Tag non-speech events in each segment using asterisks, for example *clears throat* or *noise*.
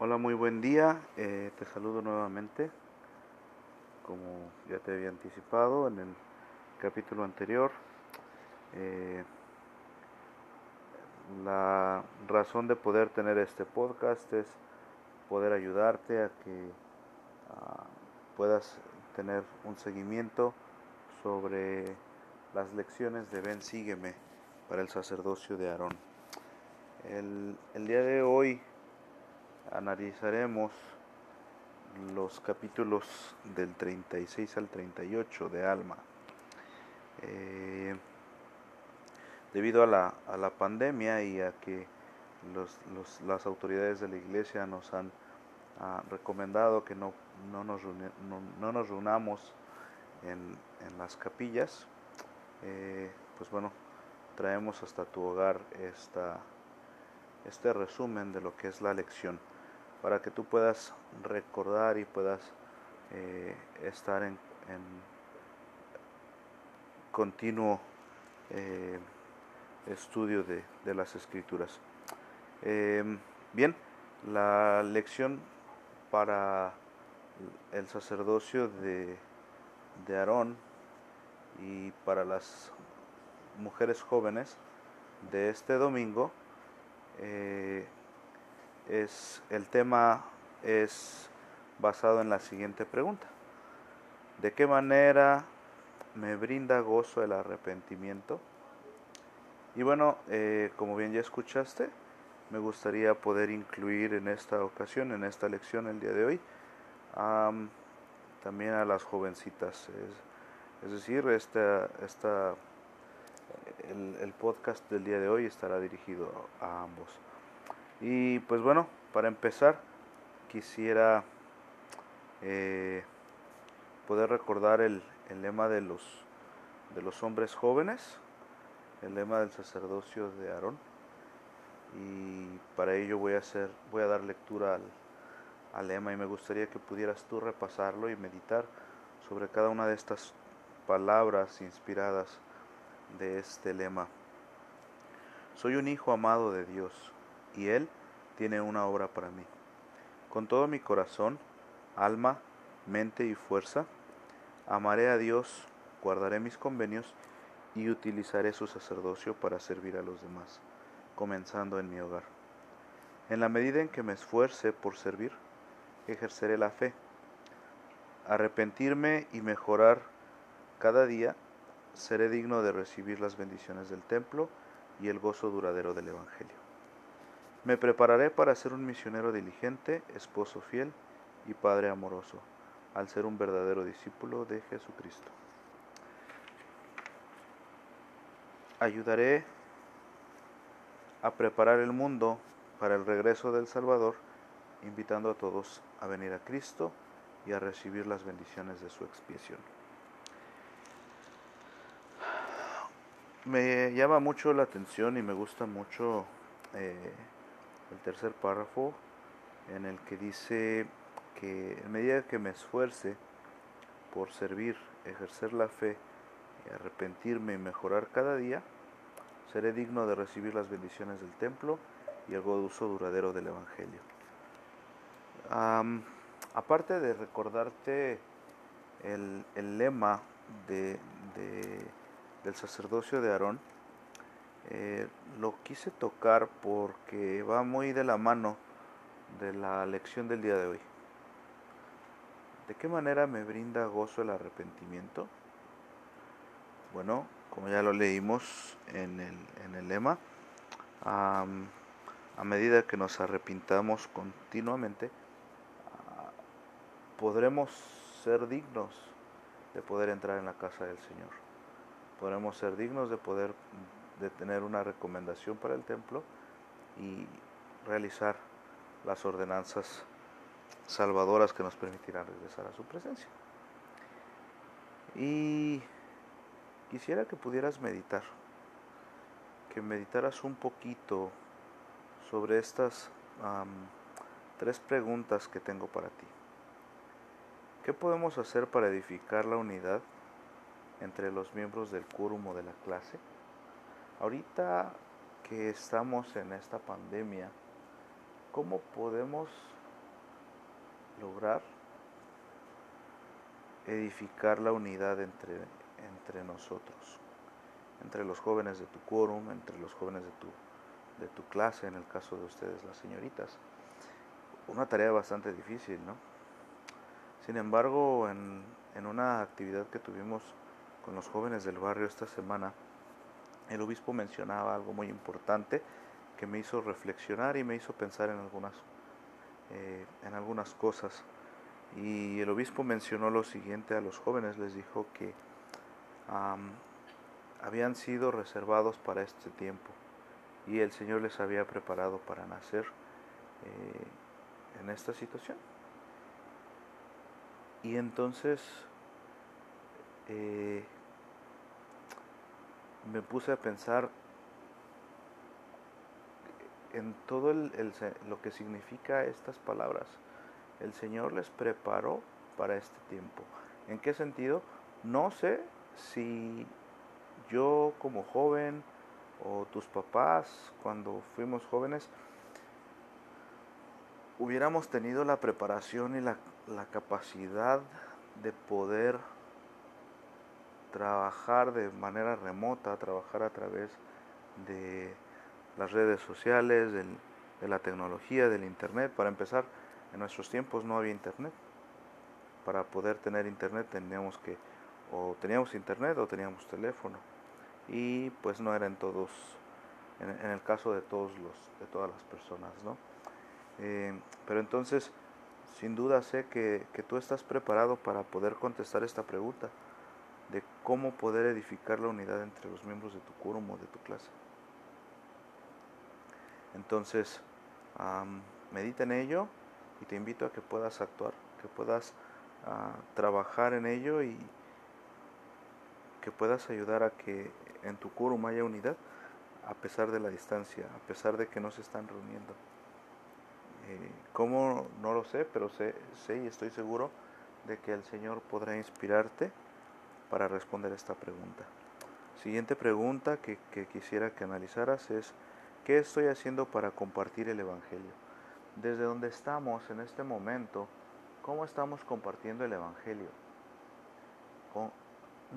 Hola, muy buen día. Eh, te saludo nuevamente. Como ya te había anticipado en el capítulo anterior, eh, la razón de poder tener este podcast es poder ayudarte a que ah, puedas tener un seguimiento sobre las lecciones de Ven Sígueme para el sacerdocio de Aarón. El, el día de hoy analizaremos los capítulos del 36 al 38 de Alma. Eh, debido a la, a la, pandemia y a que los, los, las autoridades de la iglesia nos han ah, recomendado que no, no, nos, no, no nos reunamos en, en, las capillas, eh, pues bueno, traemos hasta tu hogar esta, este resumen de lo que es la lección para que tú puedas recordar y puedas eh, estar en, continuo eh, estudio de, de, las escrituras. Eh, bien, la lección para el sacerdocio de, de Aarón y para las mujeres jóvenes de este domingo eh, es el tema es basado en la siguiente pregunta. ¿De qué manera me brinda gozo el arrepentimiento? Y bueno, eh, como bien ya escuchaste, me gustaría poder incluir en esta ocasión, en esta lección el día de hoy, um, también a las jovencitas. Es, decir, esta, esta, el podcast del día de hoy estará dirigido a ambos. Y pues bueno, para empezar, quisiera eh, poder recordar el, el, lema de los, de los hombres jóvenes, el lema del sacerdocio de Aarón. Y para ello voy a, hacer, voy a dar lectura al, al lema y me gustaría que pudieras tú repasarlo y meditar sobre cada una de estas palabras inspiradas de este lema. Soy un hijo amado de Dios y Él tiene una obra para mí. Con todo mi corazón, alma, mente y fuerza, amaré a Dios, guardaré mis convenios y utilizaré su sacerdocio para servir a los demás, comenzando en mi hogar. En la medida en que me esfuerce por servir, ejerceré la fe. Arrepentirme y mejorar cada día, seré digno de recibir las bendiciones del templo y el gozo duradero del Evangelio. Me prepararé para ser un misionero diligente, esposo fiel y padre amoroso, al ser un verdadero discípulo de Jesucristo. Ayudaré a preparar el mundo para el regreso del Salvador, invitando a todos a venir a Cristo y a recibir las bendiciones de su expiación. Me llama mucho la atención y me gusta mucho eh, el tercer párrafo en el que dice que en medida que me esfuerce por servir, ejercer la fe, arrepentirme y mejorar cada día, seré digno de recibir las bendiciones del templo y el gozo duradero del Evangelio. Aparte de recordarte el, el lema de, del sacerdocio de Aarón, eh, lo quise tocar porque va muy de la mano de la lección del día de hoy. ¿De qué manera me brinda gozo el arrepentimiento? Bueno, como ya lo leímos en el, en el lema, a medida que nos arrepintamos continuamente, podremos ser dignos de poder entrar en la casa del Señor. Podremos ser dignos de poder de tener una recomendación para el templo y realizar las ordenanzas salvadoras que nos permitirán regresar a su presencia. Y quisiera que pudieras meditar, que meditaras un poquito sobre estas tres preguntas que tengo para ti. ¿Qué podemos hacer para edificar la unidad entre los miembros del quórum o de la clase? Ahorita que estamos en esta pandemia, ¿cómo podemos lograr edificar la unidad entre, entre nosotros, entre los jóvenes de tu quórum, entre los jóvenes de tu, de tu clase, en el caso de ustedes las señoritas. Una tarea bastante difícil, ¿no? Sin embargo, en, en una actividad que tuvimos con los jóvenes del barrio esta semana, el obispo mencionaba algo muy importante que me hizo reflexionar y me hizo pensar en algunas, eh, en algunas cosas. Y el obispo mencionó lo siguiente a los jóvenes, les dijo que habían sido reservados para este tiempo y el Señor les había preparado para nacer eh, en esta situación. Y entonces eh, me puse a pensar en todo lo que significa estas palabras. El Señor les preparó para este tiempo. ¿En qué sentido? No sé si yo como joven o tus papás cuando fuimos jóvenes hubiéramos tenido la preparación y la capacidad de poder trabajar de manera remota, trabajar a través de las redes sociales, de la tecnología, del internet. Para empezar, en nuestros tiempos no había internet. Para poder tener internet teníamos que o teníamos internet o teníamos teléfono y pues no eran todos en, el caso de todos los de todas las personas no eh, pero entonces sin duda sé que, que tú estás preparado para poder contestar esta pregunta cómo poder edificar la unidad entre los miembros de tu quórum o de tu clase. Entonces, medita en ello y te invito a que puedas actuar, que puedas ah, trabajar en ello y que puedas ayudar a que en tu quórum haya unidad a pesar de la distancia, a pesar de que no se están reuniendo. Eh, ¿Cómo? No lo sé, pero sé, sé y estoy seguro de que el Señor podrá inspirarte para responder esta pregunta. Siguiente pregunta que, quisiera que analizaras es, ¿qué estoy haciendo para compartir el Evangelio? Desde donde estamos en este momento, ¿cómo estamos compartiendo el Evangelio?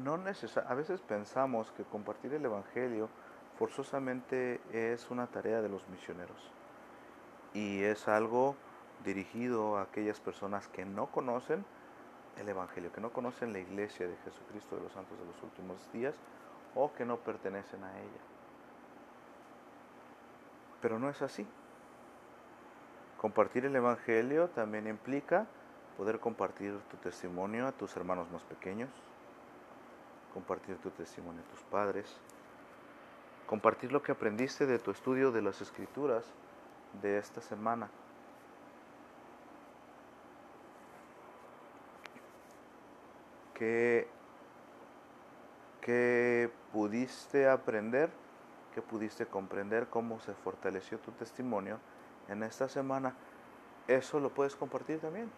no a veces pensamos que compartir el Evangelio forzosamente es una tarea de los misioneros y es algo dirigido a aquellas personas que no conocen el Evangelio, que no conocen la iglesia de Jesucristo de los santos de los últimos días o que no pertenecen a ella. Pero no es así. Compartir el Evangelio también implica poder compartir tu testimonio a tus hermanos más pequeños, compartir tu testimonio a tus padres, compartir lo que aprendiste de tu estudio de las escrituras de esta semana ¿Qué, pudiste aprender? ¿Qué pudiste comprender? ¿Cómo se fortaleció tu testimonio en esta semana? Eso lo puedes compartir también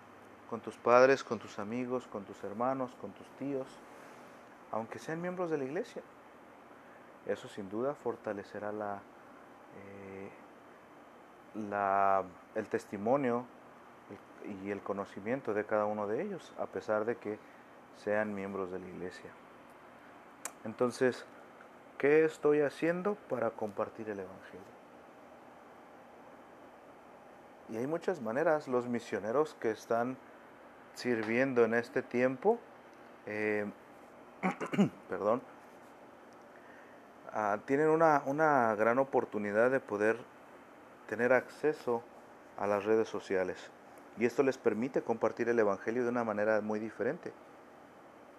con tus padres, con tus amigos, con tus hermanos, con tus tíos, aunque sean miembros de la iglesia. Eso sin duda fortalecerá la, eh, la, el testimonio y el conocimiento de cada uno de ellos, a pesar de que sean miembros de la iglesia. Entonces, ¿qué estoy haciendo para compartir el Evangelio? Y hay muchas maneras, los misioneros que están sirviendo en este tiempo, eh, *clears throat* perdón, ah, tienen una, una gran oportunidad de poder tener acceso a las redes sociales. Y esto les permite compartir el Evangelio de una manera muy diferente.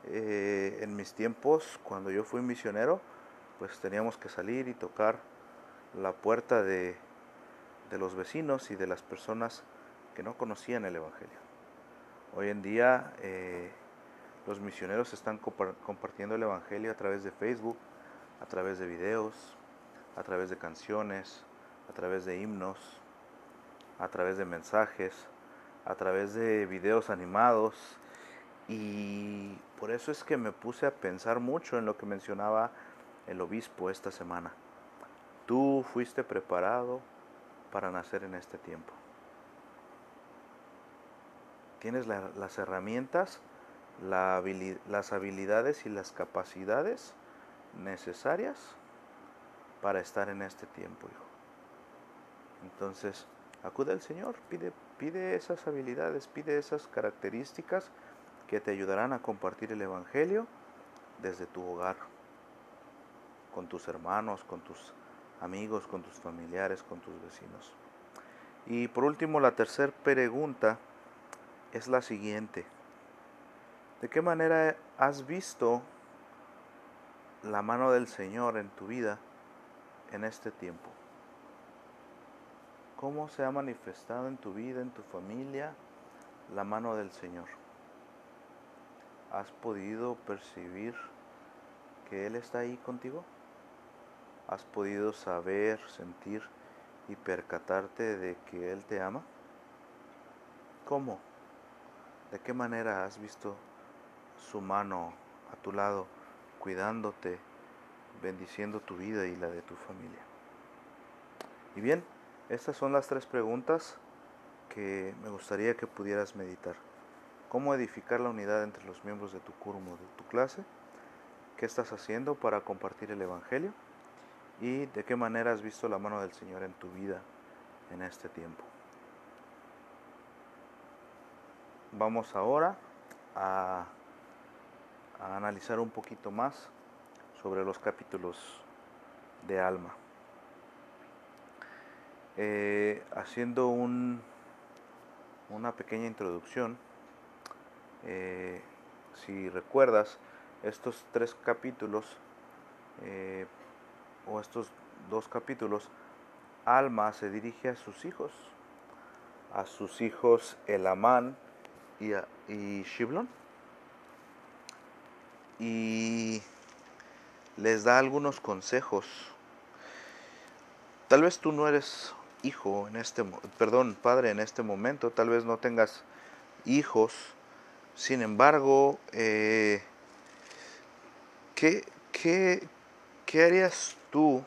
Eh, en mis tiempos, cuando yo fui misionero, pues teníamos que salir y tocar la puerta de, los vecinos y de las personas que no conocían el Evangelio. Hoy en día eh, los misioneros están compartiendo el Evangelio a través de Facebook, a través de videos, a través de canciones, a través de himnos, a través de mensajes, a través de videos animados, y por eso es que me puse a pensar mucho en lo que mencionaba el obispo esta semana. Tú fuiste preparado para nacer en este tiempo. tienes las herramientas, las habilidades y las capacidades necesarias para estar en este tiempo, hijo. Entonces, acude al Señor, pide, esas habilidades, pide esas características que te ayudarán a compartir el Evangelio desde tu hogar, con tus hermanos, con tus amigos, con tus familiares, con tus vecinos. Y por último, la tercera pregunta es la siguiente. ¿De qué manera has visto la mano del Señor en tu vida en este tiempo? ¿Cómo se ha manifestado en tu vida, en tu familia, la mano del Señor? ¿Has podido percibir que Él está ahí contigo? ¿Has podido saber, sentir y percatarte de que Él te ama? ¿Cómo? ¿De qué manera has visto su mano a tu lado, cuidándote, bendiciendo tu vida y la de tu familia? Y bien, estas son las tres preguntas que me gustaría que pudieras meditar. ¿Cómo edificar la unidad entre los miembros de tu curmo, de tu clase? ¿Qué estás haciendo para compartir el Evangelio? ¿Y de qué manera has visto la mano del Señor en tu vida en este tiempo? Vamos ahora a, analizar un poquito más sobre los capítulos de alma. Eh, haciendo un, una pequeña introducción, eh, si recuerdas, estos tres capítulos, eh, o estos dos capítulos, Alma se dirige a sus hijos, a sus hijos Elamán y, y Shiblon, y les da algunos consejos. Tal vez tú no eres hijo en este, perdón, padre en este momento, tal vez no tengas hijos, sin embargo, eh, ¿qué, qué, qué harías tú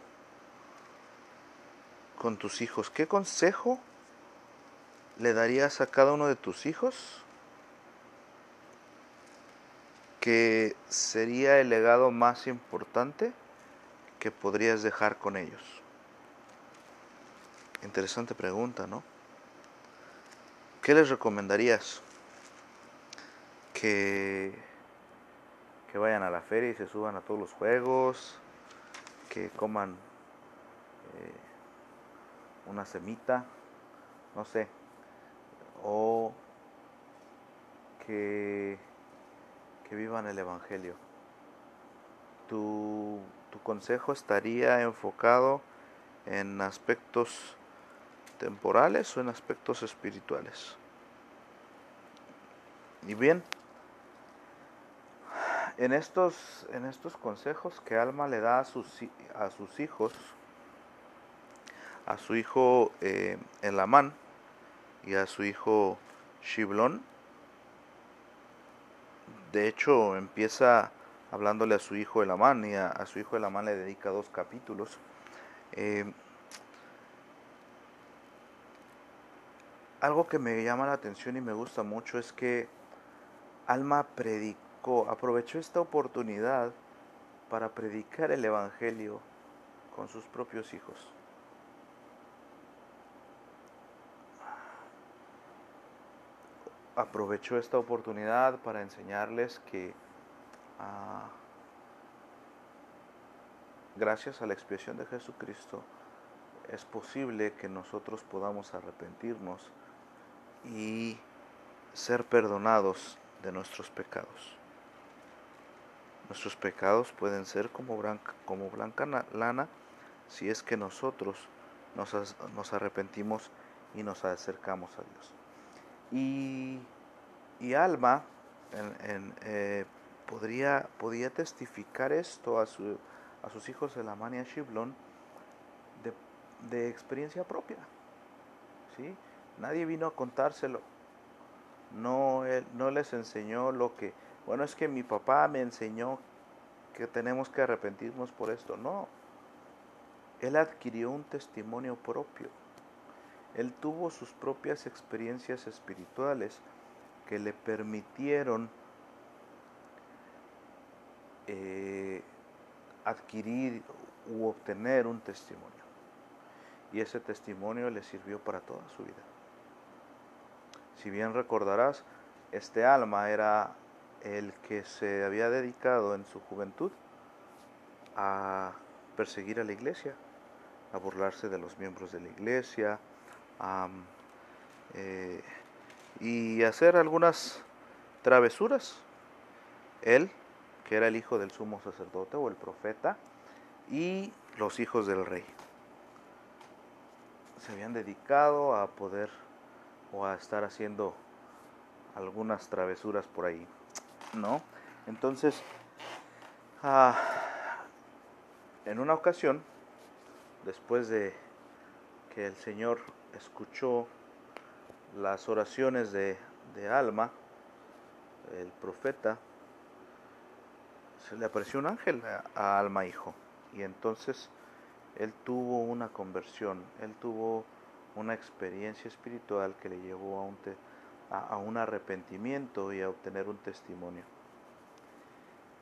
con tus hijos? ¿Qué consejo le darías a cada uno de tus hijos que sería el legado más importante que podrías dejar con ellos? Interesante pregunta, ¿no? ¿Qué les recomendarías? Que, que vayan a la feria y se suban a todos los juegos, que coman eh, una semita, no sé, o que, que vivan el Evangelio. Tu, tu consejo estaría enfocado en aspectos temporales o en aspectos espirituales. Y bien, en estos, en estos consejos que Alma le da a sus, a sus hijos, a su hijo eh, Elamán y a su hijo Shiblón, de hecho empieza hablándole a su hijo Elamán y a, su hijo Elamán le dedica dos capítulos. Eh, algo que me llama la atención y me gusta mucho es que Alma predicó, aprovechó esta oportunidad para predicar el Evangelio con sus propios hijos. Aprovechó esta oportunidad para enseñarles que ah, gracias a la expiación de Jesucristo es posible que nosotros podamos arrepentirnos y ser perdonados de nuestros pecados. Nuestros pecados pueden ser como blanca, como blanca lana si es que nosotros nos, nos arrepentimos y nos acercamos a Dios. Y, y Alma en, eh, podría, testificar esto a, su, a sus hijos de la mania Shiblon de, de experiencia propia. ¿sí? Nadie vino a contárselo. No, él, no les enseñó lo que, bueno, es que mi papá me enseñó que tenemos que arrepentirnos por esto. No. Él adquirió un testimonio propio. Él tuvo sus propias experiencias espirituales que le permitieron eh, adquirir u obtener un testimonio. Y ese testimonio le sirvió para toda su vida. Si bien recordarás, este alma era el que se había dedicado en su juventud a perseguir a la iglesia, a burlarse de los miembros de la iglesia, eh, y hacer algunas travesuras. Él, que era el hijo del sumo sacerdote o el profeta, y los hijos del rey. Se habían dedicado a poder o a estar haciendo algunas travesuras por ahí, ¿no? Entonces, ah, en una ocasión, después de que el Señor escuchó las oraciones de, Alma, el profeta, se le apareció un ángel a, Alma hijo. Y entonces él tuvo una conversión, él tuvo una experiencia espiritual que le llevó a un, a, un arrepentimiento y a obtener un testimonio.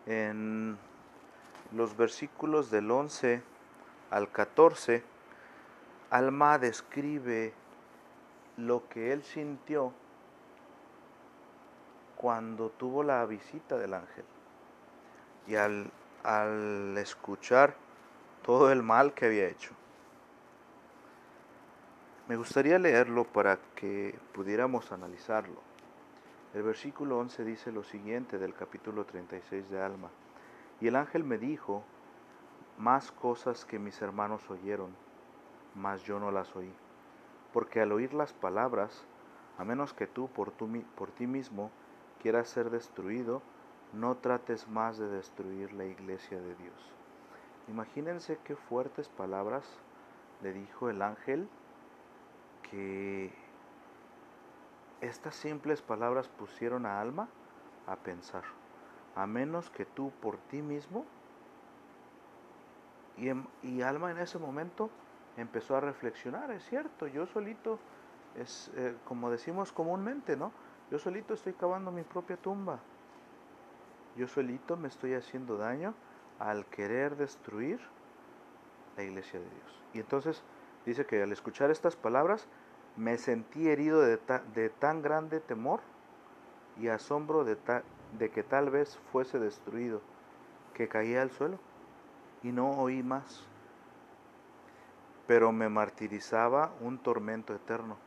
En los versículos del 11 al 14, Alma describe lo que él sintió cuando tuvo la visita del ángel. Y al, al escuchar todo el mal que había hecho. Me gustaría leerlo para que pudiéramos analizarlo. El versículo 11 dice lo siguiente del capítulo 36 de Alma. Y el ángel me dijo más cosas que mis hermanos oyeron, mas yo no las oí porque al oír las palabras, a menos que tú por, por ti mismo quieras ser destruido, no trates más de destruir la iglesia de Dios. Imagínense qué fuertes palabras le dijo el ángel que estas simples palabras pusieron a Alma a pensar, a menos que tú por ti mismo, y, y Alma en ese momento empezó a reflexionar, es cierto, yo solito, es eh, como decimos comúnmente, ¿no? Yo solito estoy cavando mi propia tumba. Yo solito me estoy haciendo daño al querer destruir la iglesia de Dios. Y entonces dice que al escuchar estas palabras me sentí herido de, de tan grande temor y asombro de, de que tal vez fuese destruido, que caía al suelo y no oí más pero me martirizaba un tormento eterno,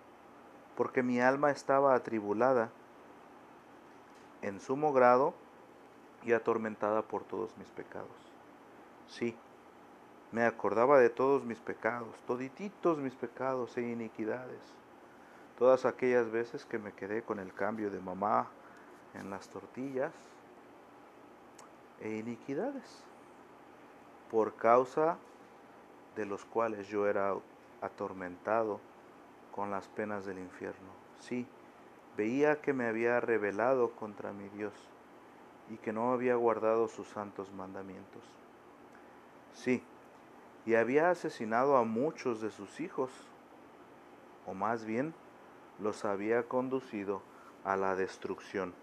porque mi alma estaba atribulada en sumo grado y atormentada por todos mis pecados. Sí, me acordaba de todos mis pecados, todititos mis pecados e iniquidades, todas aquellas veces que me quedé con el cambio de mamá en las tortillas e iniquidades, por causa de los cuales yo era atormentado con las penas del infierno. Sí, veía que me había rebelado contra mi Dios y que no había guardado sus santos mandamientos. Sí, y había asesinado a muchos de sus hijos, o más bien los había conducido a la destrucción.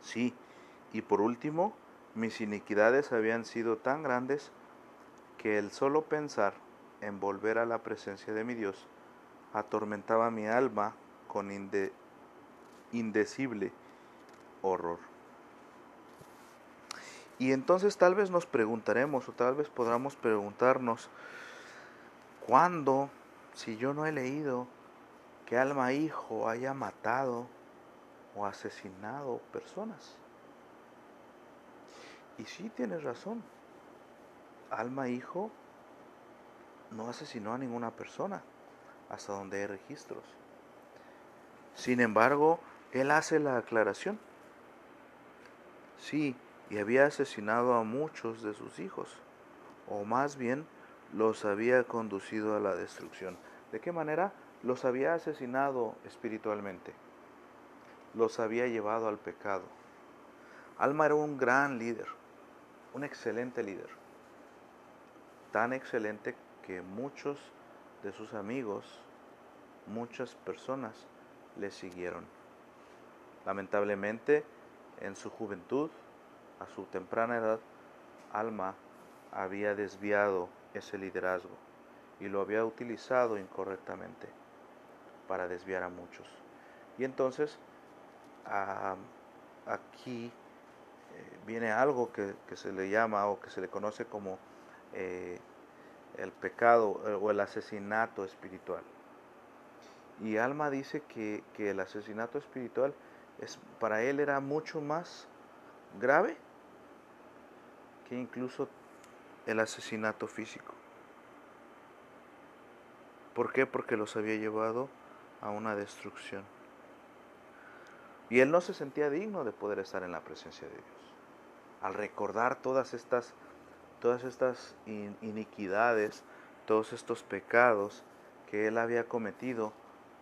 Sí, y por último, mis iniquidades habían sido tan grandes que el solo pensar en volver a la presencia de mi Dios atormentaba mi alma con indecible horror. Y entonces tal vez nos preguntaremos o tal vez podamos preguntarnos, ¿cuándo, si yo no he leído que alma hijo haya matado o asesinado personas? Y sí tienes razón. Alma Hijo no asesinó a ninguna persona, hasta donde hay registros. Sin embargo, él hace la aclaración. Sí, y había asesinado a muchos de sus hijos, o más bien los había conducido a la destrucción. ¿De qué manera? Los había asesinado espiritualmente, los había llevado al pecado. Alma era un gran líder, un excelente líder tan excelente que muchos de sus amigos, muchas personas le siguieron. Lamentablemente, en su juventud, a su temprana edad, Alma había desviado ese liderazgo y lo había utilizado incorrectamente para desviar a muchos. Y entonces aquí eh, viene algo que, se le llama o que se le conoce como eh, el pecado eh, o el asesinato espiritual. Y Alma dice que, que el asesinato espiritual es, para él era mucho más grave que incluso el asesinato físico. ¿Por qué? Porque los había llevado a una destrucción. Y él no se sentía digno de poder estar en la presencia de Dios. Al recordar todas estas, todas estas iniquidades, todos estos pecados que él había cometido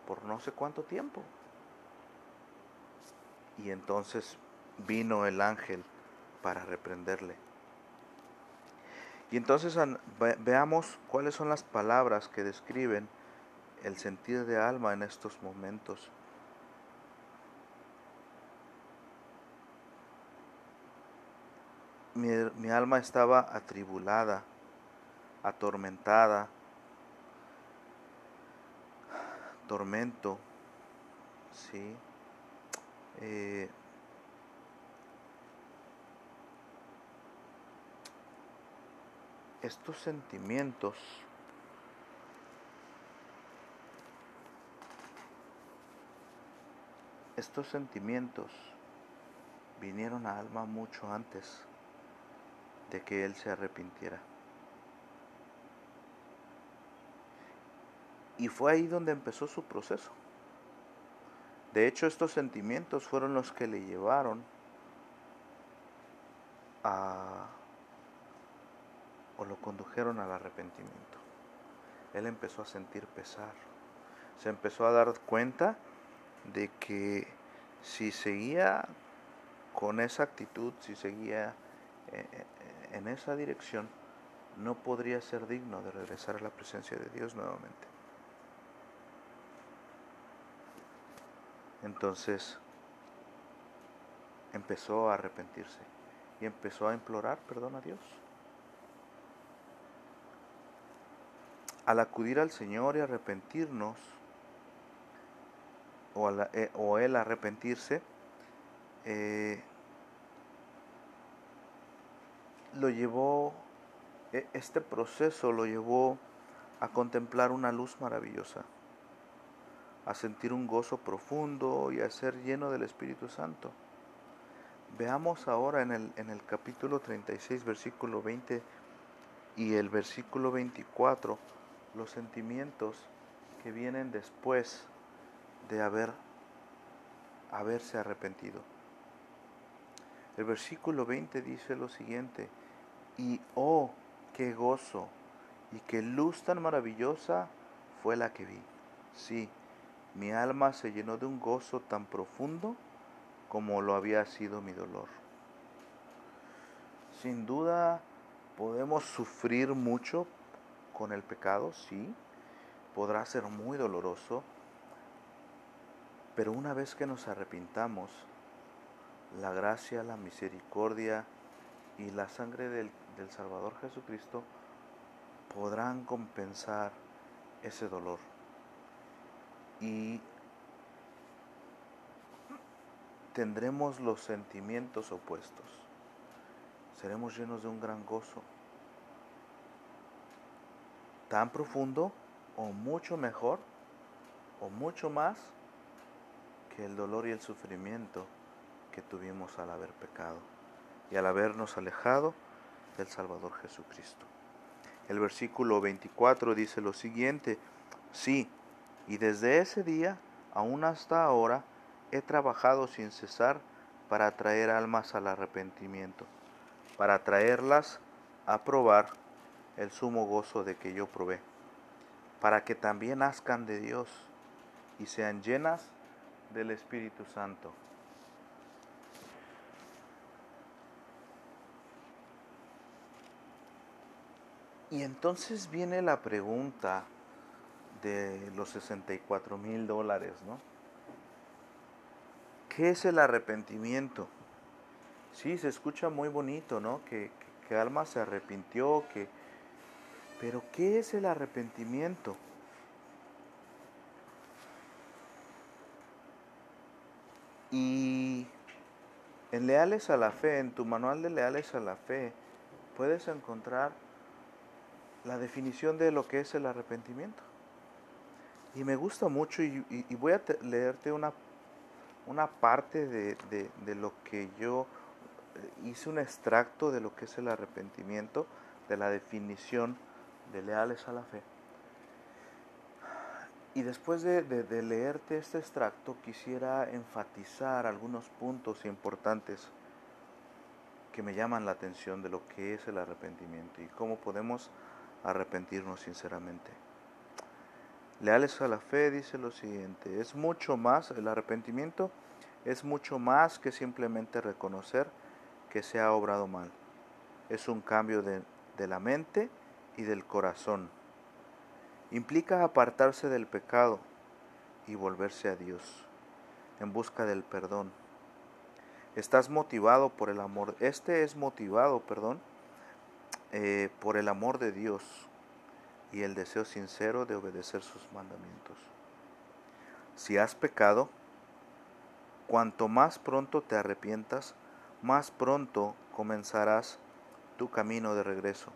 por no sé cuánto tiempo. Y entonces vino el ángel para reprenderle. Y entonces veamos cuáles son las palabras que describen el sentir de alma en estos momentos. Mi, alma estaba atribulada, atormentada, tormento, ¿sí? Eh, estos sentimientos estos sentimientos vinieron a Alma mucho antes de que él se arrepintiera. Y fue ahí donde empezó su proceso. De hecho, estos sentimientos fueron los que le llevaron a o lo condujeron al arrepentimiento. Él empezó a sentir pesar. Se empezó a dar cuenta de que si seguía con esa actitud, si seguía eh, eh, en esa dirección, no podría ser digno de regresar a la presencia de Dios nuevamente. Entonces empezó a arrepentirse y empezó a implorar perdón a Dios. Al acudir al Señor y arrepentirnos, o, eh, o Él arrepentirse, eh, lo llevó, e, este proceso lo llevó a contemplar una luz maravillosa, a sentir un gozo profundo y a ser lleno del Espíritu Santo. Veamos ahora en el, en el capítulo 36, versículo 20 y el versículo 24 los sentimientos que vienen después de haber haberse arrepentido. El versículo 20 dice lo siguiente, y oh, qué gozo y qué luz tan maravillosa fue la que vi. Sí, mi alma se llenó de un gozo tan profundo como lo había sido mi dolor. Sin duda podemos sufrir mucho con el pecado, sí, podrá ser muy doloroso, pero una vez que nos arrepintamos, la gracia, la misericordia y la sangre del, del Salvador Jesucristo podrán compensar ese dolor. Y tendremos los sentimientos opuestos. Seremos llenos de un gran gozo tan profundo o mucho mejor o mucho más que el dolor y el sufrimiento que tuvimos al haber pecado y al habernos alejado del Salvador Jesucristo. El versículo 24 dice lo siguiente, sí, y desde ese día, aún hasta ahora, he trabajado sin cesar para traer almas al arrepentimiento, para traerlas a probar el sumo gozo de que yo probé, para que también nazcan de Dios y sean llenas del Espíritu Santo. Y entonces viene la pregunta de los 64 mil dólares, ¿no? ¿Qué es el arrepentimiento? Sí, se escucha muy bonito, ¿no? Que, que, Alma se arrepintió, que... Pero ¿qué es el arrepentimiento? Y en Leales a la Fe, en tu manual de Leales a la Fe, puedes encontrar la definición de lo que es el arrepentimiento. Y me gusta mucho y, voy a leerte una, una parte de, de, lo que yo eh, hice un extracto de lo que es el arrepentimiento, de la definición de leales a la fe. Y después de, de, leerte este extracto, quisiera enfatizar algunos puntos importantes que me llaman la atención de lo que es el arrepentimiento y cómo podemos arrepentirnos sinceramente. Leales a la fe dice lo siguiente, es mucho más, el arrepentimiento es mucho más que simplemente reconocer que se ha obrado mal. Es un cambio de, de la mente y del corazón. Implica apartarse del pecado y volverse a Dios en busca del perdón. Estás motivado por el amor. Este es motivado, perdón, eh, por el amor de Dios y el deseo sincero de obedecer sus mandamientos. Si has pecado, cuanto más pronto te arrepientas, más pronto comenzarás tu camino de regreso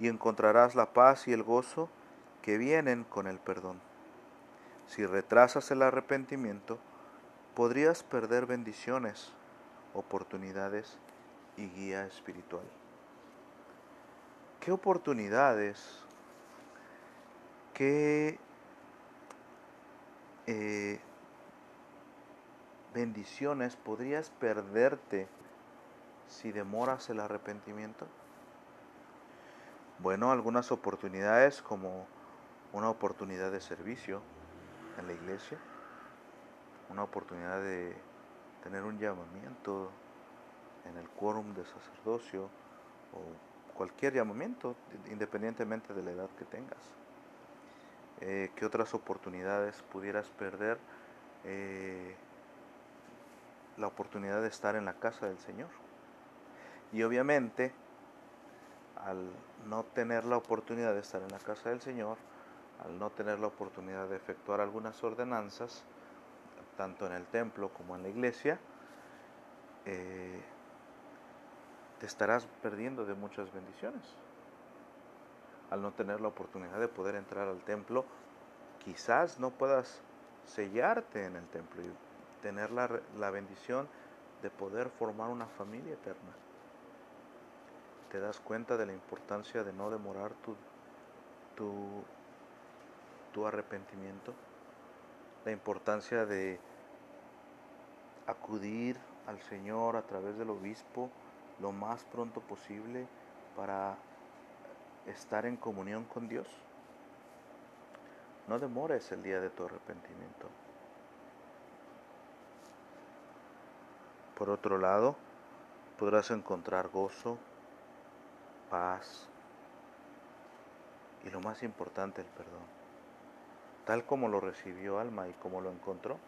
y encontrarás la paz y el gozo que vienen con el perdón. Si retrasas el arrepentimiento, podrías perder bendiciones, oportunidades y guía espiritual. ¿Qué oportunidades ¿Qué eh, bendiciones podrías perderte si demoras el arrepentimiento? Bueno, algunas oportunidades como una oportunidad de servicio en la iglesia, una oportunidad de tener un llamamiento en el quórum de sacerdocio o cualquier llamamiento, independientemente de la edad que tengas. Eh, qué otras oportunidades pudieras perder eh, la oportunidad de estar en la casa del Señor. Y obviamente, al no tener la oportunidad de estar en la casa del Señor, al no tener la oportunidad de efectuar algunas ordenanzas, tanto en el templo como en la iglesia, eh, te estarás perdiendo de muchas bendiciones al no tener la oportunidad de poder entrar al templo, quizás no puedas sellarte en el templo y tener la, la bendición de poder formar una familia eterna. Te das cuenta de la importancia de no demorar tu, tu, tu arrepentimiento, la importancia de acudir al Señor a través del obispo lo más pronto posible para estar en comunión con Dios. No demores el día de tu arrepentimiento. Por otro lado, podrás encontrar gozo, paz y lo más importante, el perdón. Tal como lo recibió Alma y como lo encontró.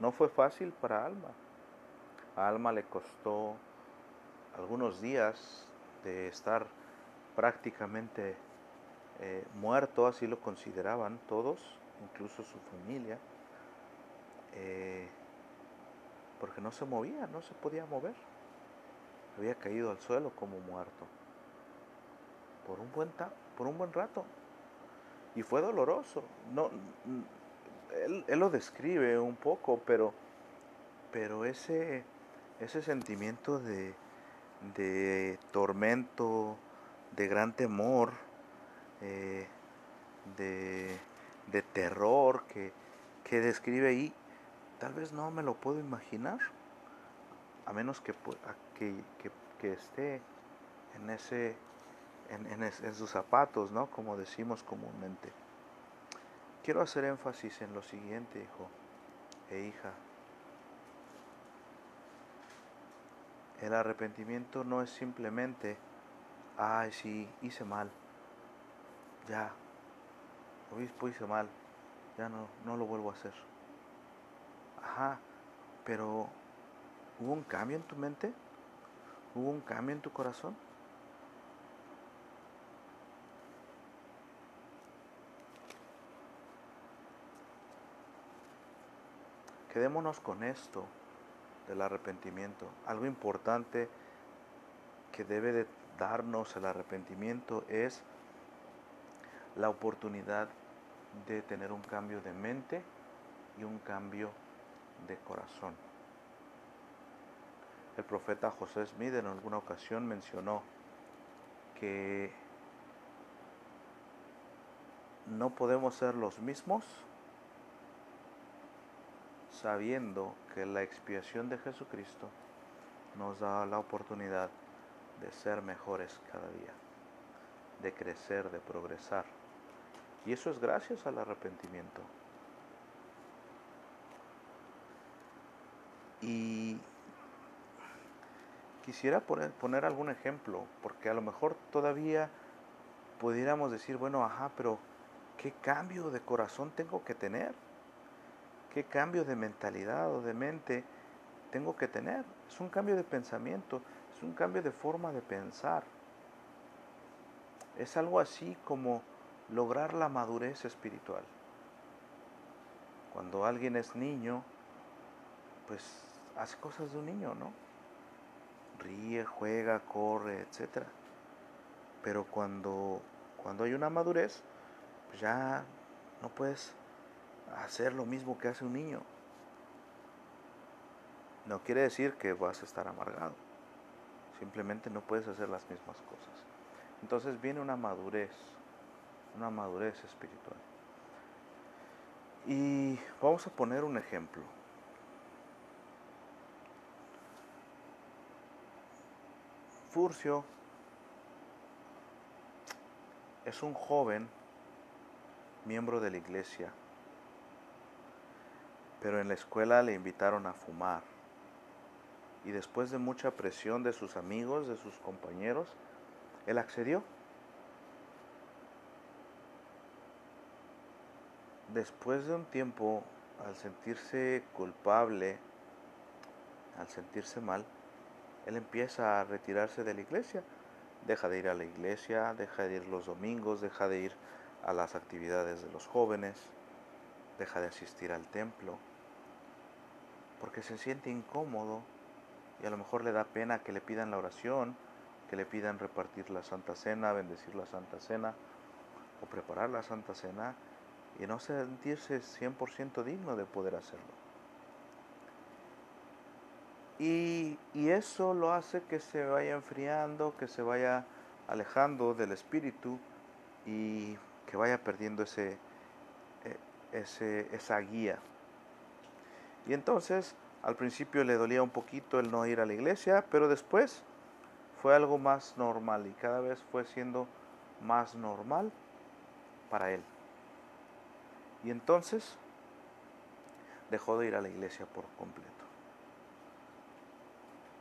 No fue fácil para Alma. A Alma le costó algunos días de estar prácticamente eh, muerto, así lo consideraban todos, incluso su familia, eh, porque no se movía, no se podía mover, había caído al suelo como muerto por un buen, por un buen rato y fue doloroso. No, él, él, lo describe un poco, pero, pero ese, ese sentimiento de, de tormento, de gran temor, eh, de, de, terror que, que, describe ahí, tal vez no me lo puedo imaginar, a menos que, que, que esté en, ese, en, sus zapatos, ¿no? como decimos comúnmente. Quiero hacer énfasis en lo siguiente, hijo e hija. El arrepentimiento no es simplemente ay, sí, hice mal, ya, obispo hice mal, ya no, no lo vuelvo a hacer. Ajá, Pero, ¿hubo un cambio en tu mente? ¿Hubo un cambio en tu corazón? Quedémonos con esto del arrepentimiento. Algo importante que debe de darnos el arrepentimiento es la oportunidad de tener un cambio de mente y un cambio de corazón. El profeta José Smith en alguna ocasión mencionó que no podemos ser los mismos sabiendo que la expiación de Jesucristo nos da la oportunidad de ser mejores cada día, de crecer, de progresar. Y eso es gracias al arrepentimiento. Y quisiera poner, algún ejemplo, porque a lo mejor todavía pudiéramos decir, bueno, ajá, pero ¿qué cambio de corazón tengo que tener? ¿Qué cambio de mentalidad o de mente tengo que tener? Es un cambio de pensamiento, es un cambio de forma de pensar. Es algo así como lograr la madurez espiritual. Cuando alguien es niño, pues hace cosas de un niño, ¿no? Ríe, juega, corre, etc. Pero cuando, cuando hay una madurez, pues ya no puedes hacer lo mismo que hace un niño. No quiere decir que vas a estar amargado. Simplemente no puedes hacer las mismas cosas. Entonces viene una madurez una madurez espiritual. Y vamos a poner un ejemplo. Furcio es un joven miembro de la iglesia, pero en la escuela le invitaron a fumar. Y después de mucha presión de sus amigos, de sus compañeros, él accedió. después de un tiempo, al sentirse culpable, al sentirse mal, él empieza a retirarse de la iglesia. Deja de ir a la iglesia, deja de ir los domingos, deja de ir a las actividades de los jóvenes, deja de asistir al templo, porque se siente incómodo y a lo mejor le da pena que le pidan la oración, que le pidan repartir la Santa Cena, bendecir la Santa Cena o preparar la Santa Cena y no sentirse 100% digno de poder hacerlo. Y, eso lo hace que se vaya enfriando, que se vaya alejando del espíritu y que vaya perdiendo ese, e, ese, esa guía. Y entonces al principio le dolía un poquito el no ir a la iglesia, pero después fue algo más normal y cada vez fue siendo más normal para él. Y entonces dejó de ir a la iglesia por completo.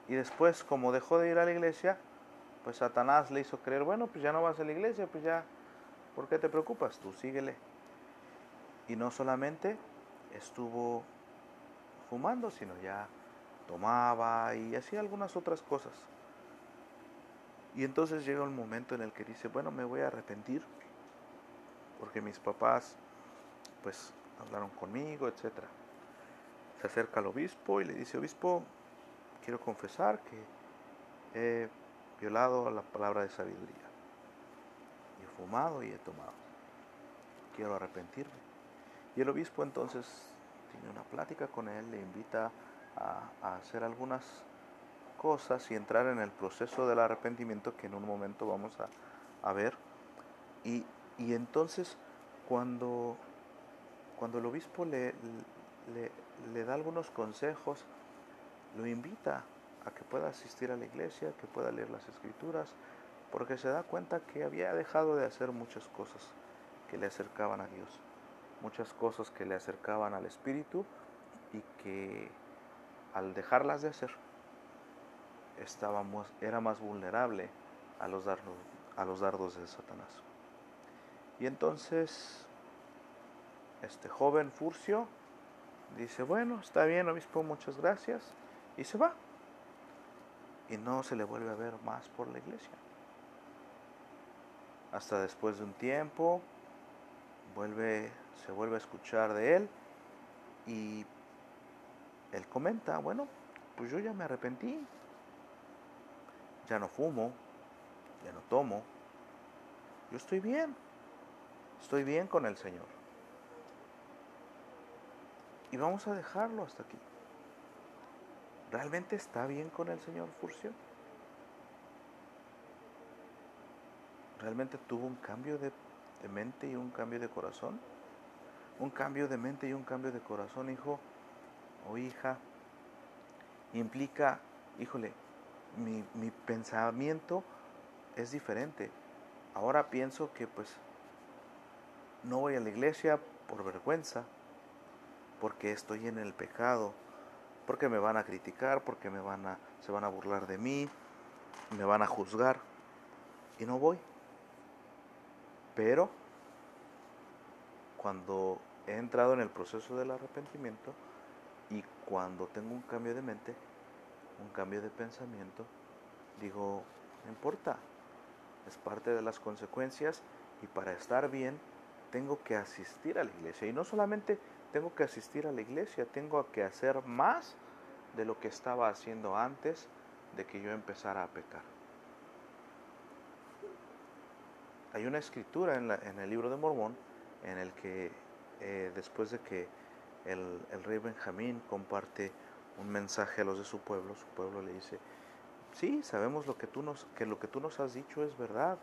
Y después, como dejó de ir a la iglesia, pues Satanás le hizo creer, bueno, pues ya no vas a la iglesia, pues ya, ¿por qué te preocupas? Tú síguele. Y no solamente estuvo fumando, sino ya tomaba y hacía algunas otras cosas. Y entonces llega un momento en el que dice, bueno, me voy a arrepentir, porque mis papás pues hablaron conmigo, etc. Se acerca al obispo y le dice, obispo, quiero confesar que he violado la palabra de sabiduría. Y he fumado y he tomado. Quiero arrepentirme. Y el obispo entonces tiene una plática con él, le invita a, hacer algunas cosas y entrar en el proceso del arrepentimiento que en un momento vamos a, ver. Y, y entonces cuando cuando el obispo le, le, da algunos consejos, lo invita a que pueda asistir a la iglesia, que pueda leer las escrituras, porque se da cuenta que había dejado de hacer muchas cosas que le acercaban a Dios, muchas cosas que le acercaban al Espíritu y que al dejarlas de hacer era más vulnerable a los, dardos, a los dardos de Satanás. Y entonces este joven Furcio dice, bueno, está bien, obispo, muchas gracias, y se va. Y no se le vuelve a ver más por la iglesia. Hasta después de un tiempo, vuelve, se vuelve a escuchar de él y él comenta, bueno, pues yo ya me arrepentí, ya no fumo, ya no tomo, yo estoy bien, estoy bien con el Señor. Y vamos a dejarlo hasta aquí. ¿Realmente está bien con el Señor Furcio? ¿Realmente tuvo un cambio de, de, mente y un cambio de corazón? Un cambio de mente y un cambio de corazón, hijo o hija, implica, híjole, mi, mi pensamiento es diferente. Ahora pienso que pues no voy a la iglesia por vergüenza, porque estoy en el pecado, porque me van a criticar, porque me van a, se van a burlar de mí, me van a juzgar y no voy. Pero cuando he entrado en el proceso del arrepentimiento y cuando tengo un cambio de mente, un cambio de pensamiento, digo, no importa, es parte de las consecuencias y para estar bien tengo que asistir a la iglesia. Y no solamente tengo que asistir a la iglesia, tengo que hacer más de lo que estaba haciendo antes de que yo empezara a pecar. Hay una escritura en, el libro de Mormón en el que eh, después de que el, el rey Benjamín comparte un mensaje a los de su pueblo, su pueblo le dice, sí, sabemos lo que tú nos, que lo que tú nos has dicho es verdad,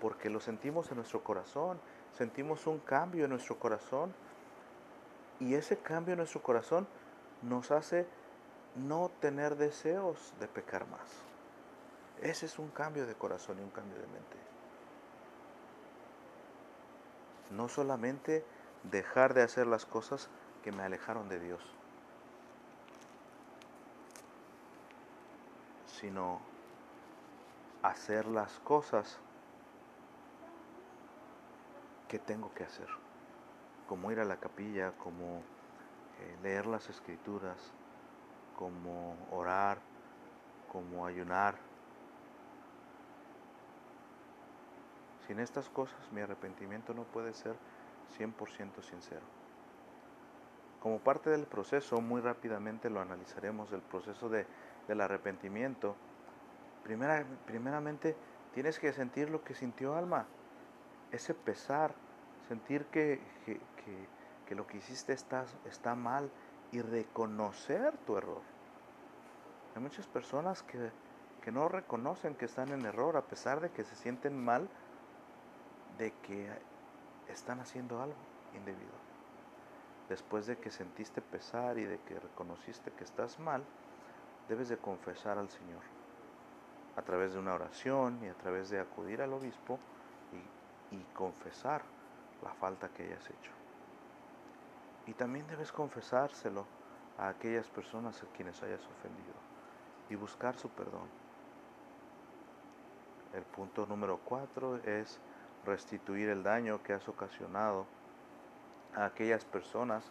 porque lo sentimos en nuestro corazón, sentimos un cambio en nuestro corazón, y ese cambio en nuestro corazón nos hace no tener deseos de pecar más. Ese es un cambio de corazón y un cambio de mente. No solamente dejar de hacer las cosas que me alejaron de Dios, sino hacer las cosas que tengo que hacer, como ir a la capilla, como eh, leer las escrituras, como orar, como ayunar. Sin estas cosas mi arrepentimiento no puede ser 100% sincero. Como parte del proceso, muy rápidamente lo analizaremos, el proceso de del arrepentimiento, primera, primeramente tienes que sentir lo que sintió Alma, ese pesar, sentir que, que, lo que hiciste está, está mal y reconocer tu error. Hay muchas personas que, que no reconocen que están en error a pesar de que se sienten mal de que están haciendo algo indebido. Después de que sentiste pesar y de que reconociste que estás mal, debes de confesar al Señor a través de una oración y a través de acudir al obispo y, confesar la falta que hayas hecho. Y también debes confesárselo a aquellas personas a quienes hayas ofendido y buscar su perdón. El punto número cuatro es restituir el daño que has ocasionado a aquellas personas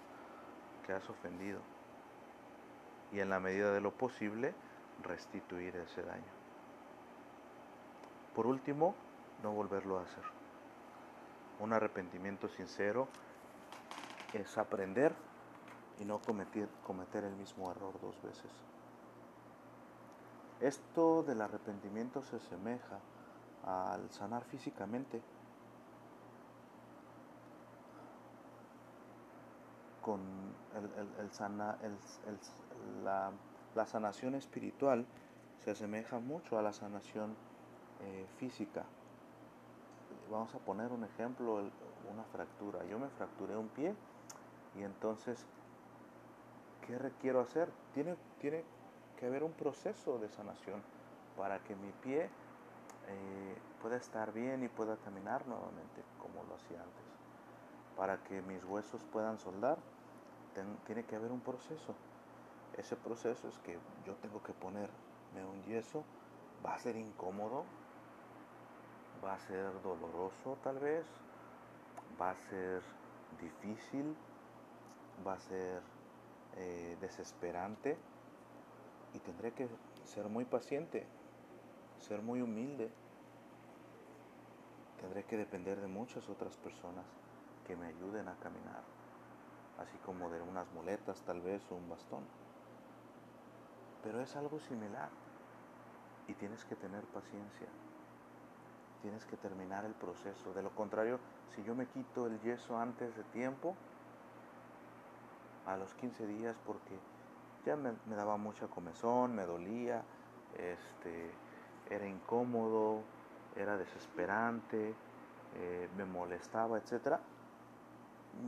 que has ofendido y en la medida de lo posible restituir ese daño. Por último, no volverlo a hacer. Un arrepentimiento sincero es aprender y no cometer, el mismo error dos veces. Esto del arrepentimiento se asemeja al sanar físicamente con el, sana, la, sanación espiritual se asemeja mucho a la sanación eh, física. Vamos a poner un ejemplo, una fractura. Yo me fracturé un pie y entonces, ¿qué requiero hacer? Tiene, tiene que haber un proceso de sanación para que mi pie eh, pueda estar bien y pueda caminar nuevamente como lo hacía antes. Para que mis huesos puedan soldar, tiene que haber un proceso. Ese proceso es que yo tengo que ponerme un yeso, va a ser incómodo, va a ser doloroso tal vez, va a ser difícil, va a ser eh, desesperante y tendré que ser muy paciente, ser muy humilde. Tendré que depender de muchas otras personas que me ayuden a caminar, así como de unas muletas tal vez o un bastón. Pero es algo similar y tienes que tener paciencia. Tienes que terminar el proceso. De lo contrario, si yo me quito el yeso antes de tiempo, a los 15 días, porque ya me, daba mucha comezón, me dolía, este, era incómodo, era desesperante, eh, me molestaba, etc.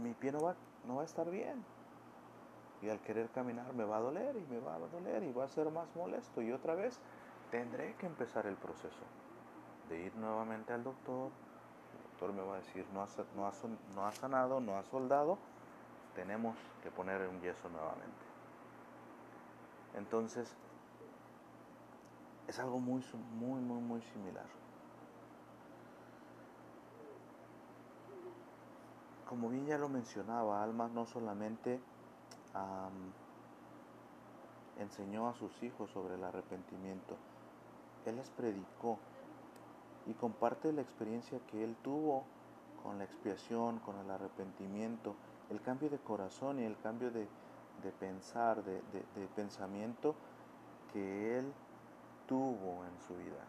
Mi pie no va, no va a estar bien. Y al querer caminar me va a doler y me va a doler y va a ser más molesto. Y otra vez tendré que empezar el proceso de ir nuevamente al doctor. El doctor me va a decir, no ha, no no sanado, no ha soldado, tenemos que poner un yeso nuevamente. Entonces, es algo muy, muy, muy, muy similar. Como bien ya lo mencionaba, Alma no solamente enseñó a sus hijos sobre el arrepentimiento, él les predicó y comparte la experiencia que él tuvo con la expiación, con el arrepentimiento, el cambio de corazón y el cambio de, pensar, de, de, pensamiento que él tuvo en su vida.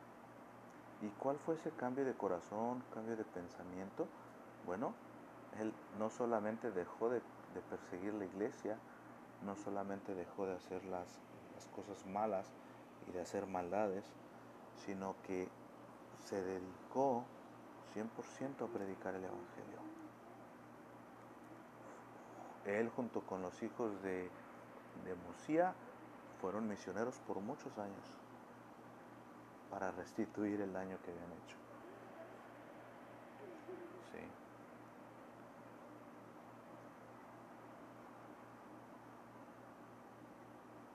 ¿Y cuál fue ese cambio de corazón, cambio de pensamiento? Bueno, él no solamente dejó de, perseguir la iglesia, no solamente dejó de hacer las, cosas malas y de hacer maldades, sino que se dedicó 100% a predicar el Evangelio. Él junto con los hijos de, de fueron misioneros por muchos años para restituir el daño que habían hecho. Sí.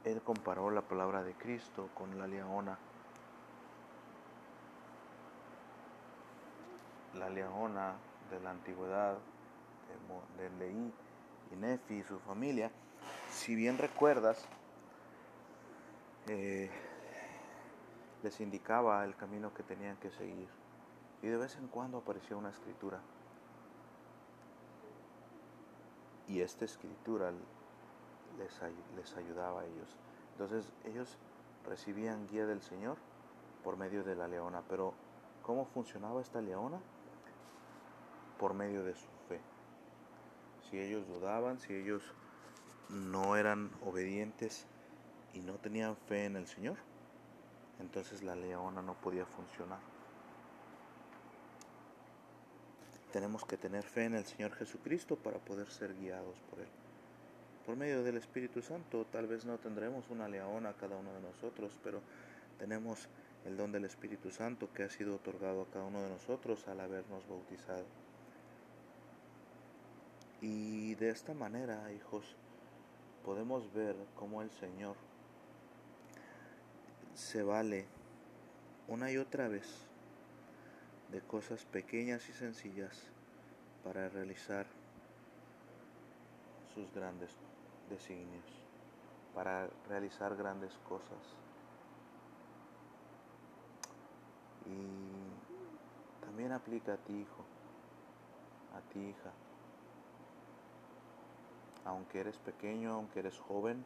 Él comparó la palabra de Cristo con la leona la leona de la antigüedad de, Leí y Nefi y su familia, si bien recuerdas, eh, les indicaba el camino que tenían que seguir. Y de vez en cuando aparecía una escritura. Y esta escritura les, ayudaba a ellos. Entonces ellos recibían guía del Señor por medio de la leona. Pero ¿cómo funcionaba esta leona? por medio de su fe. Si ellos dudaban, si ellos no eran obedientes y no tenían fe en el Señor, entonces la leona no podía funcionar. Tenemos que tener fe en el Señor Jesucristo para poder ser guiados por Él. Por medio del Espíritu Santo, tal vez no tendremos una leona cada uno de nosotros, pero tenemos el don del Espíritu Santo que ha sido otorgado a cada uno de nosotros al habernos bautizado. Y de esta manera, hijos, podemos ver cómo el Señor se vale una y otra vez de cosas pequeñas y sencillas para realizar sus grandes designios, para realizar grandes cosas. Y también aplica a ti, hijo, a ti, hija aunque eres pequeño, aunque eres joven,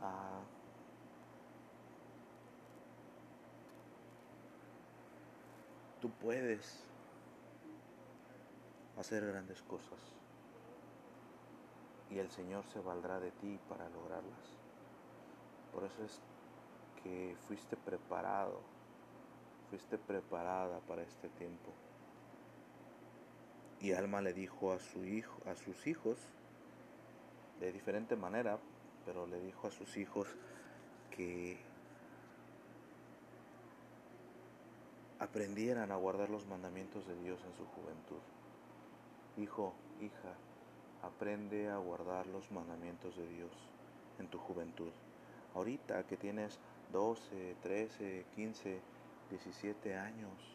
ah, tú puedes hacer grandes cosas y el Señor se valdrá de ti para lograrlas. Por eso es que fuiste preparado, fuiste preparada para este tiempo. Y Alma le dijo a, su hijo, a sus hijos, de diferente manera, pero le dijo a sus hijos que aprendieran a guardar los mandamientos de Dios en su juventud. Hijo, hija, aprende a guardar los mandamientos de Dios en tu juventud. Ahorita que tienes 12, 13, 15, 17 años,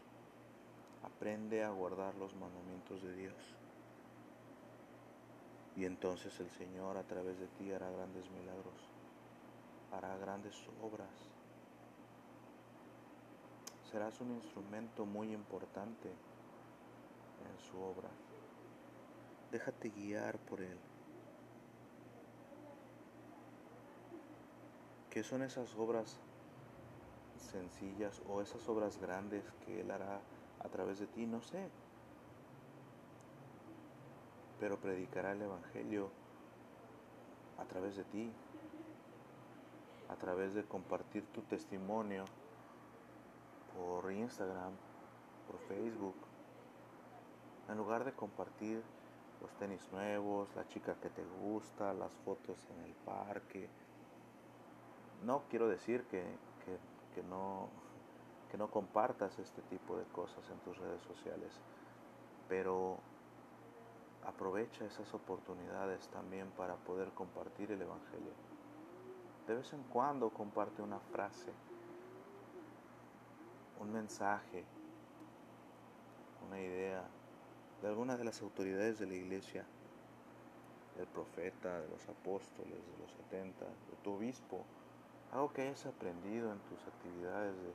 Aprende a guardar los mandamientos de Dios. Y entonces el Señor a través de ti hará grandes milagros, hará grandes obras. Serás un instrumento muy importante en su obra. Déjate guiar por Él. ¿Qué son esas obras sencillas o esas obras grandes que Él hará a través de ti? No sé pero predicará el Evangelio a través de ti, a través de compartir tu testimonio por Instagram, por Facebook, en lugar de compartir los tenis nuevos, la chica que te gusta, las fotos en el parque. No quiero decir que, que, no, que no compartas este tipo de cosas en tus redes sociales, pero aprovecha esas oportunidades también para poder compartir el Evangelio. De vez en cuando comparte una frase, un mensaje, una idea de alguna de las autoridades de la iglesia, del profeta, de los apóstoles, de los setenta, de tu obispo, algo que hayas aprendido en tus actividades de,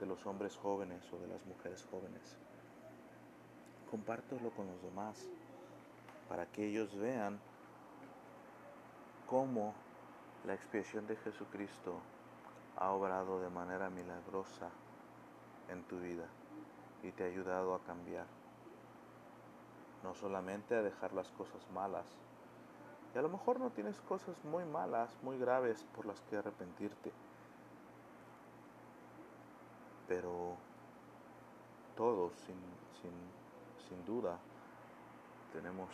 de los hombres jóvenes o de las mujeres jóvenes. Compártelo con los demás para que ellos vean cómo la expiación de Jesucristo ha obrado de manera milagrosa en tu vida y te ha ayudado a cambiar. No solamente a dejar las cosas malas. Y a lo mejor no tienes cosas muy malas, muy graves por las que arrepentirte. Pero todos, sin, sin, sin duda, tenemos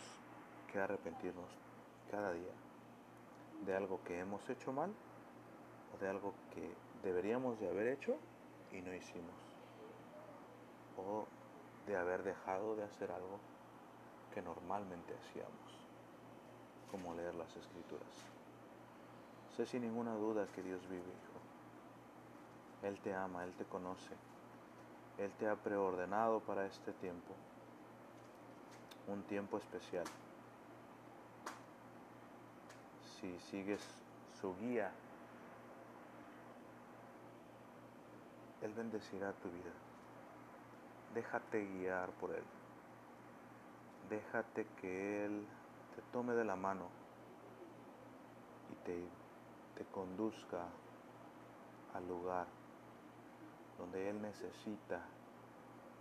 que arrepentirnos cada día de algo que hemos hecho mal o de algo que deberíamos de haber hecho y no hicimos. O de haber dejado de hacer algo que normalmente hacíamos, como leer las escrituras. Sé sin ninguna duda que Dios vive, hijo. Él te ama, Él te conoce. Él te ha preordenado para este tiempo, un tiempo especial si sigues su guía, Él bendecirá tu vida. Déjate guiar por Él. Déjate que Él te tome de la mano y te, conduzca al lugar donde Él necesita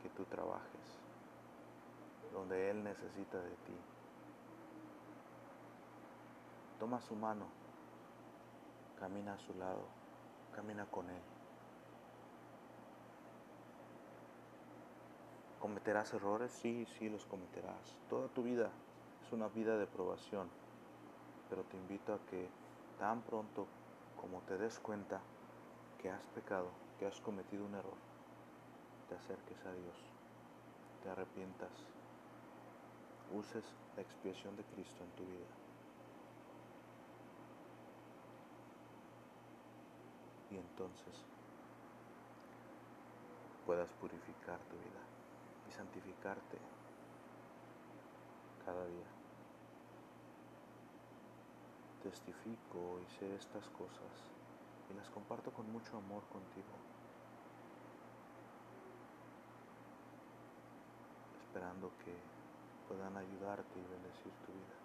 que tú trabajes, donde Él necesita de ti. Toma su mano, camina a su lado, camina con Él. ¿Cometerás errores? Sí, sí, los cometerás. Toda tu vida es una vida de probación, pero te invito a que tan pronto como te des cuenta que has pecado, que has cometido un error, te acerques a Dios, te arrepientas, uses la expiación de Cristo en tu vida. y entonces puedas purificar tu vida y santificarte cada día. Testifico y sé estas cosas y las comparto con mucho amor contigo, esperando que puedan ayudarte y bendecir tu vida,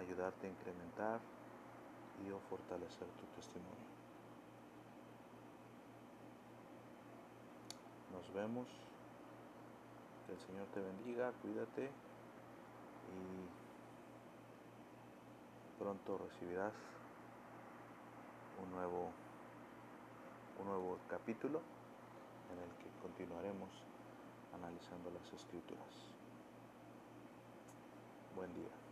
ayudarte a incrementar y o fortalecer tu testimonio. Nos vemos. Que el Señor te bendiga, cuídate y pronto recibirás un nuevo, un nuevo capítulo en el que continuaremos analizando las escrituras. Buen día.